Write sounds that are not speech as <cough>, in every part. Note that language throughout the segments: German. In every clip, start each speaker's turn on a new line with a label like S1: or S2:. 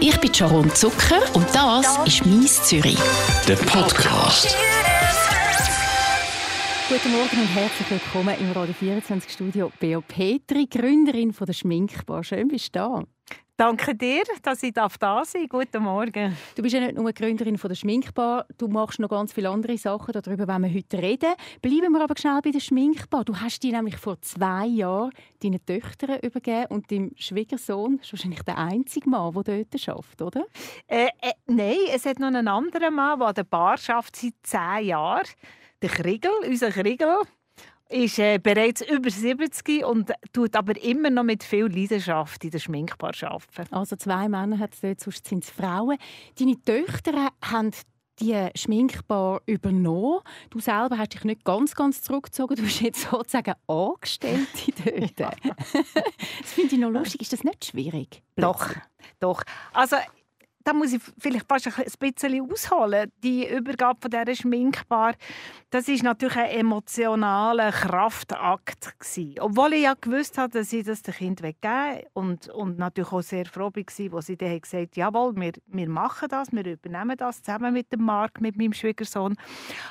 S1: Ich bin Sharon Zucker und das ist «Mies Zürich».
S2: Der Podcast.
S3: Guten Morgen und herzlich willkommen im Radio 24 Studio. Beo Petri, Gründerin von der Schminkbar. Schön, bist du da.
S4: Danke dir, dass ich da sein darf. Guten Morgen.
S3: Du bist ja nicht nur Gründerin von der Schminkbar, du machst noch ganz viele andere Sachen, darüber wollen wir heute reden. Bleiben wir aber schnell bei der Schminkbar. Du hast die nämlich vor zwei Jahren deinen Töchtern übergeben und deinem Schwiegersohn ist wahrscheinlich der einzige Mann, der dort arbeitet, oder?
S4: Äh, äh, nein, es hat noch einen anderen Mann, der an der Bar arbeitet seit zehn Jahren. Der Kriegel, unser Kriegel ist äh, bereits über 70 und tut aber immer noch mit viel Leidenschaft in der Schminkbar arbeiten.
S3: Also zwei Männer hat es dort, sonst sind es Frauen. Deine Töchter haben die Schminkbar übernommen. Du selber hast dich nicht ganz, ganz zurückgezogen. Du bist jetzt sozusagen Angestellte <laughs> dort. Das finde ich noch lustig. Ist das nicht schwierig?
S4: Doch, doch. Also da muss ich vielleicht fast ein bisschen ausholen. Die Übergabe von dieser Schminkbar, das ist natürlich ein emotionaler Kraftakt gewesen. Obwohl ich ja gewusst habe, dass ich das dem Kind weggeben und, und natürlich auch sehr froh war, wo sie dann gesagt haben, jawohl, wir, wir machen das, wir übernehmen das zusammen mit dem Marc, mit meinem Schwiegersohn.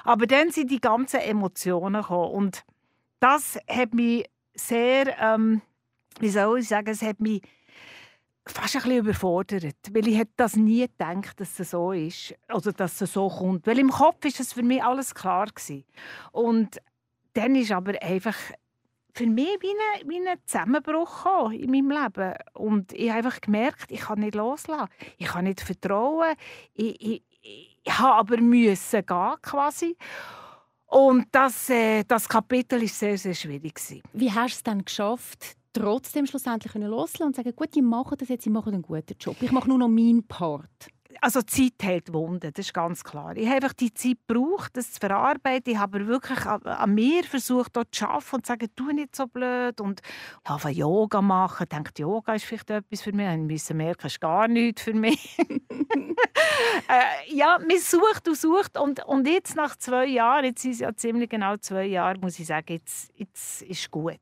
S4: Aber dann sind die ganzen Emotionen gekommen und das hat mich sehr, ähm, wie soll ich sagen, es hat mich fast ein bisschen überfordert, weil ich hätte das nie gedacht, dass es so ist oder dass es so kommt. Weil im Kopf ist es für mich alles klar gewesen. Und dann ist aber einfach für mich wie ein, wie ein Zusammenbruch in meinem Leben. Und ich habe einfach gemerkt, ich kann nicht loslassen. Ich kann nicht vertrauen. Ich, ich, ich habe aber müssen gehen quasi. Und das, äh, das Kapitel war sehr, sehr schwierig.
S3: Wie hast du es dann geschafft, trotzdem schlussendlich loslassen und sagen, gut, ich mache das jetzt, ich mache einen guten Job. Ich mache nur noch meinen Part.
S4: Also Zeit hält Wunden, das ist ganz klar. Ich habe einfach die Zeit gebraucht, das zu verarbeiten. Ich habe wirklich an, mir versucht, dort zu arbeiten und zu sagen, tu nicht so blöd. Und ich habe Yoga machen. Ich dachte, Yoga ist vielleicht etwas für mich. Ich musste merken, es ist gar nichts für mich. <laughs> äh, ja, man sucht und sucht. Und, und jetzt nach zwei Jahren, jetzt sind es ja ziemlich genau zwei Jahre, muss ich sagen, jetzt, jetzt ist gut.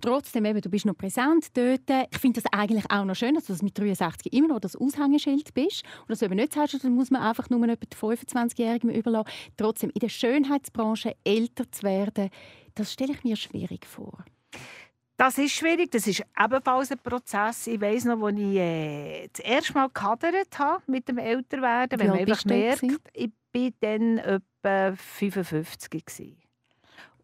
S3: Trotzdem, eben, du bist noch präsent dort. Ich finde das eigentlich auch noch schön, dass du mit 63 immer noch das Aushängeschild bist. Und dass du eben nicht sagst, dann muss man einfach nur etwa 25-Jährigen überlassen. Trotzdem, in der Schönheitsbranche älter zu werden, das stelle ich mir schwierig vor.
S4: Das ist schwierig, das ist ebenfalls ein Prozess. Ich weiß noch, als ich äh, das erste Mal gehadert habe mit dem Älterwerden, wenn man einfach merkt, ich war dann etwa 55 gewesen.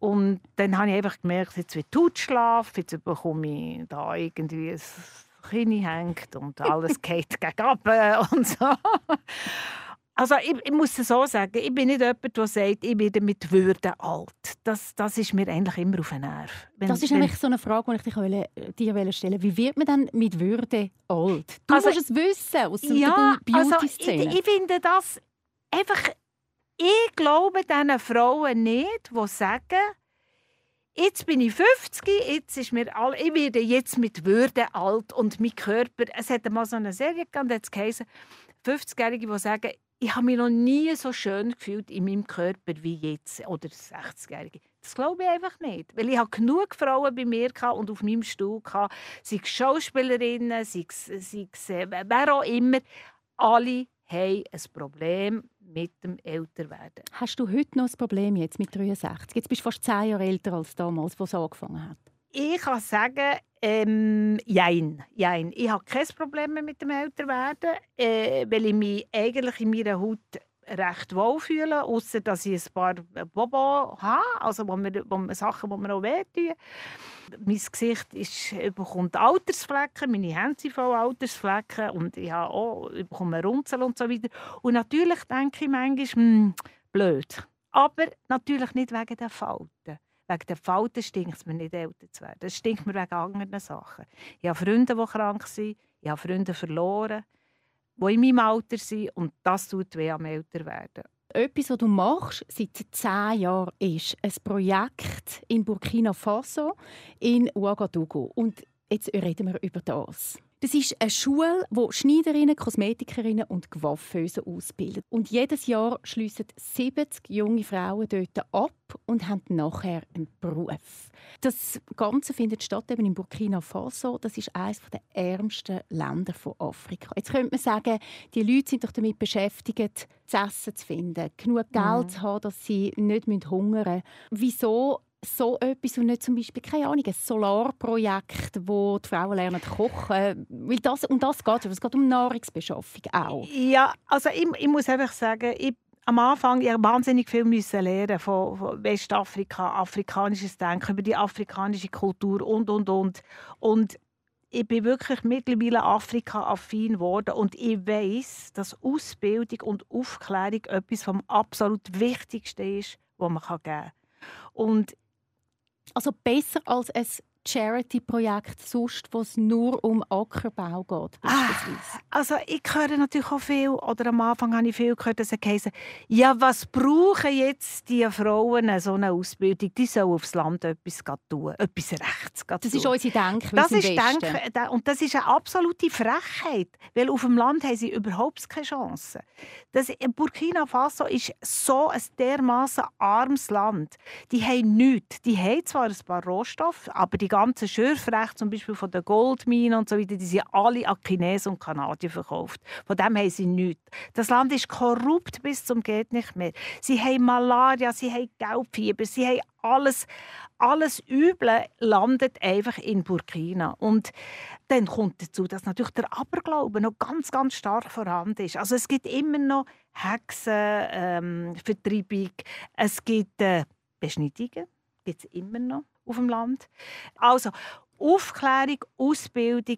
S4: Und dann habe ich einfach gemerkt, jetzt wird Hautschlaf, jetzt bekomme ich da irgendwie ein Kinn hängt und alles <laughs> geht gegen und so. Also ich, ich, muss es so sagen, ich bin nicht jemand, der sagt, ich werde mit Würde alt. Das, das ist mir eigentlich immer auf den Nerv.
S3: Wenn, das ist nämlich so eine Frage, die ich dich wollte, dir stellen Wie wird man dann mit Würde alt? Du
S4: also,
S3: musst es wissen aus
S4: ja,
S3: der Beauty-Szene.
S4: Also ich, ich finde das einfach ich glaube diesen Frauen nicht, die sagen, jetzt bin ich 50, jetzt ist mir all, ich werde jetzt mit Würde alt und mein Körper, es hat mal so eine Serie gegeben, jetzt geheißen, 50-Jährige, die sagen, ich habe mich noch nie so schön gefühlt in meinem Körper wie jetzt. Oder 60-Jährige. Das glaube ich einfach nicht. Weil ich habe genug Frauen bei mir und auf meinem Stuhl hatte, sei es Schauspielerinnen, sei es, sei es äh, wer auch immer. Alle haben ein Problem mit dem Älterwerden.
S3: Hast du heute noch ein Problem jetzt mit 63? Jetzt bist du fast zehn Jahre älter als damals, wo es angefangen hat.
S4: Ich kann sagen, ähm, jein, jein. Ich habe kein Problem mit dem Älterwerden, äh, weil ich mich eigentlich in meiner Haut recht wohl fühle, außer dass ich ein paar Bobo habe, also wo mir, wo mir Sachen, die mir auch wehtun. Mein Gesicht ist, bekommt Altersflecken, meine Hände sind voll Altersflecken und ich, habe auch, ich bekomme Runzel und so weiter. Und natürlich denke ich manchmal, hm, blöd. Aber natürlich nicht wegen der Falten. Wegen der Falten stinkt es mir nicht, älter zu werden. Es stinkt mir wegen anderen Sachen. Ich habe Freunde, die krank sind. Ich habe Freunde verloren die in meinem Alter sind. Und das tut weh am Älterwerden.
S3: Etwas, was du machst seit zehn Jahren, ist ein Projekt in Burkina Faso, in Ouagadougou. Und jetzt reden wir über das. Das ist eine Schule, die Schneiderinnen, Kosmetikerinnen und Coiffeusen ausbildet. Und jedes Jahr schliessen 70 junge Frauen dort ab und haben nachher einen Beruf. Das Ganze findet statt eben in Burkina Faso. Das ist eines der ärmsten Länder von Afrika. Jetzt könnte man sagen, die Leute sind doch damit beschäftigt, zu essen zu finden, genug Geld mhm. zu haben, dass sie nicht hungern müssen. Wieso so etwas und nicht zum Beispiel, keine Ahnung, ein Solarprojekt, wo die Frauen lernen kochen? Weil das, um das geht es. Es geht um Nahrungsbeschaffung auch.
S4: Ja, also ich, ich muss einfach sagen, ich am Anfang ich wahnsinnig viel müssen lernen von, von Westafrika, afrikanisches Denken, über die afrikanische Kultur und, und, und. Und ich bin wirklich mittlerweile Afrika-affin geworden und ich weiß, dass Ausbildung und Aufklärung etwas vom absolut Wichtigsten ist, was man geben kann. Und
S3: also besser als ein Charity-Projekt sonst, wo es nur um Ackerbau geht?
S4: Ah, also ich höre natürlich auch viel, oder am Anfang habe ich viel gehört, dass es ja, was brauchen jetzt die Frauen so eine Ausbildung? Die sollen aufs Land etwas tun, etwas Rechts
S3: tun. Das ist unsere Denkweise
S4: Das ist Denken, und das ist eine absolute Frechheit, weil auf dem Land haben sie überhaupt keine Chance. Das, Burkina Faso ist so ein dermaßen armes Land. Die haben nichts. Die haben zwar ein paar Rohstoffe, aber die ganzen Schürfrechte, zum Beispiel von den Goldminen und so weiter, die sind alle an Chinesen und Kanadier verkauft. Von dem haben sie nichts. Das Land ist korrupt bis zum geht nicht mehr. Sie haben Malaria, sie haben Gelbfieber, sie haben alles, alles Üble landet einfach in Burkina. Und dann kommt dazu, dass natürlich der Aberglaube noch ganz, ganz stark vorhanden ist. Also es gibt immer noch Hexenvertreibung, ähm, es gibt äh, Beschneidungen, gibt es immer noch auf dem Land. Also Aufklärung, Ausbildung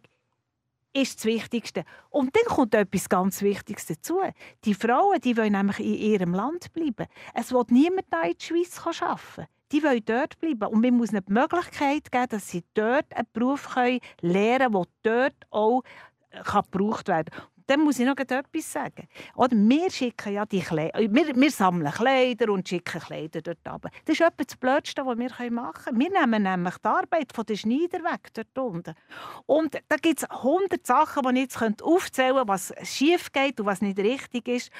S4: ist das Wichtigste. Und dann kommt etwas ganz Wichtiges dazu. Die Frauen die wollen nämlich in ihrem Land bleiben. Es wird niemand in die Schweiz arbeiten. Die wollen dort bleiben. Und man muss ihnen die Möglichkeit geben, dass sie dort einen Beruf lernen können, der dort auch gebraucht werden kann dann muss ich noch etwas sagen. Oder wir schicken ja die wir, wir sammeln Kleider und schicken Kleider dort runter. Das ist etwas das Blödste, was wir machen können. Wir nehmen nämlich die Arbeit von den Schneider weg dort unten. Und da gibt es hundert Sachen, die ich jetzt aufzählen könnte, was schief geht und was nicht richtig ist.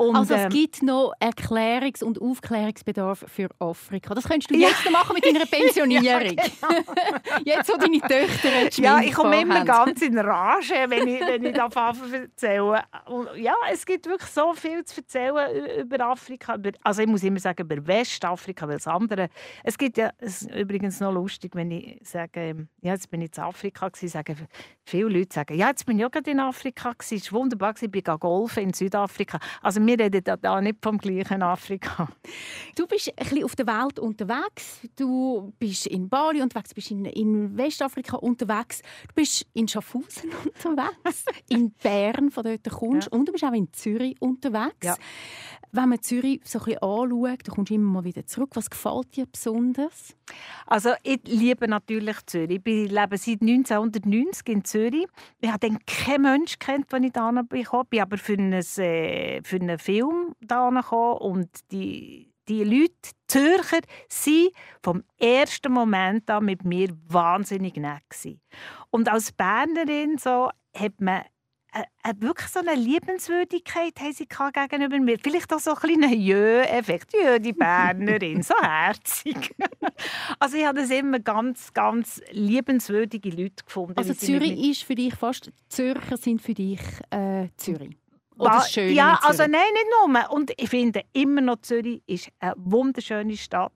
S3: Und, also es ähm, gibt noch Erklärungs- und Aufklärungsbedarf für Afrika. Das könntest du ja. jetzt noch machen mit deiner Pensionierung. <laughs> ja, genau. <laughs> jetzt, wo deine Töchter
S4: Ja, ich komme immer haben. ganz in Rage, wenn ich, wenn ich davon erzähle. Und ja, es gibt wirklich so viel zu erzählen über Afrika. Also ich muss immer sagen, über Westafrika, weil das andere... Es gibt ja, es ist übrigens noch lustig, wenn ich sage, ja, jetzt bin ich in Afrika gewesen, sagen viele Leute sagen, ja, jetzt bin ich auch gerade in Afrika gewesen, es war wunderbar, ich bin golfen in Südafrika. Also wir reden da nicht vom gleichen Afrika.
S3: Du bist ein bisschen auf der Welt unterwegs. Du bist in Bali unterwegs, du bist in, in Westafrika unterwegs, du bist in Schaffhausen <laughs> unterwegs, in Bern, von dort kommst ja. und du bist auch in Zürich unterwegs. Ja. Wenn man Zürich so ein bisschen anschaut, du kommst immer mal wieder zurück. Was gefällt dir besonders?
S4: Also ich liebe natürlich Zürich. Ich lebe seit 1990 in Zürich. Ich habe dann keinen Menschen kennt, als ich da bin. Ich bin aber für einen, äh, für einen Film da gekommen und die die Leute, die Zürcher, waren vom ersten Moment an mit mir wahnsinnig nett. Und als Bernerin so, hat man äh, wirklich so eine Liebenswürdigkeit haben sie gegenüber mir. Vielleicht auch so ein kleiner Jö-Effekt. Jö, die Bernerin, so herzig. <laughs> also ich habe das immer ganz, ganz liebenswürdige Leute gefunden.
S3: Also Zürich ist für dich fast, Zürcher sind für dich äh, Zürich? Oder
S4: schön ja, also nein, nicht nur. Und ich finde immer noch, Zürich ist eine wunderschöne Stadt.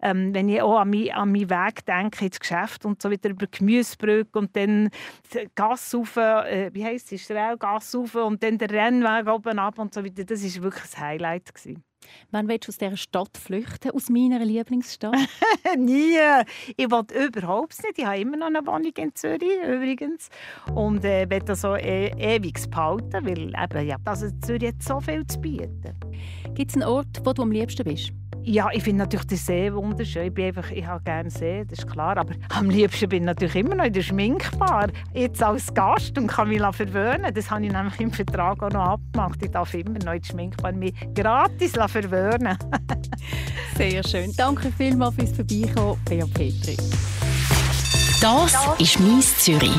S4: Ähm, wenn ich auch an, mein, an meinen Weg denke, ins Geschäft und so wieder über Gemüsebrücke und dann Gas rauf, äh, wie heisst es, Gas rauf und dann der Rennweg oben ab und so weiter. Das war wirklich ein Highlight. Gewesen.
S3: Wann willst du aus dieser Stadt flüchten, aus meiner Lieblingsstadt? <laughs>
S4: Nie. Ich will überhaupt nicht. Ich habe immer noch eine Wohnung in Zürich übrigens. Und äh, will das so e ewig behalten, weil eben, ja, also Zürich hat so viel zu bieten.
S3: Gibt es einen Ort, wo du am liebsten bist?
S4: Ja, ich finde natürlich den See wunderschön. Ich, bin einfach, ich habe gerne See, das ist klar. Aber am liebsten bin ich natürlich immer noch in der Schminkbar. Jetzt als Gast und kann mich verwöhnen. Das habe ich nämlich im Vertrag auch noch abgemacht. Ich darf immer noch in der Schminkbar mich gratis verwöhnen. <laughs>
S3: Sehr schön. Danke vielmals fürs Vorbeikommen, Bea Petri.
S1: Das ist «Mies Zürich».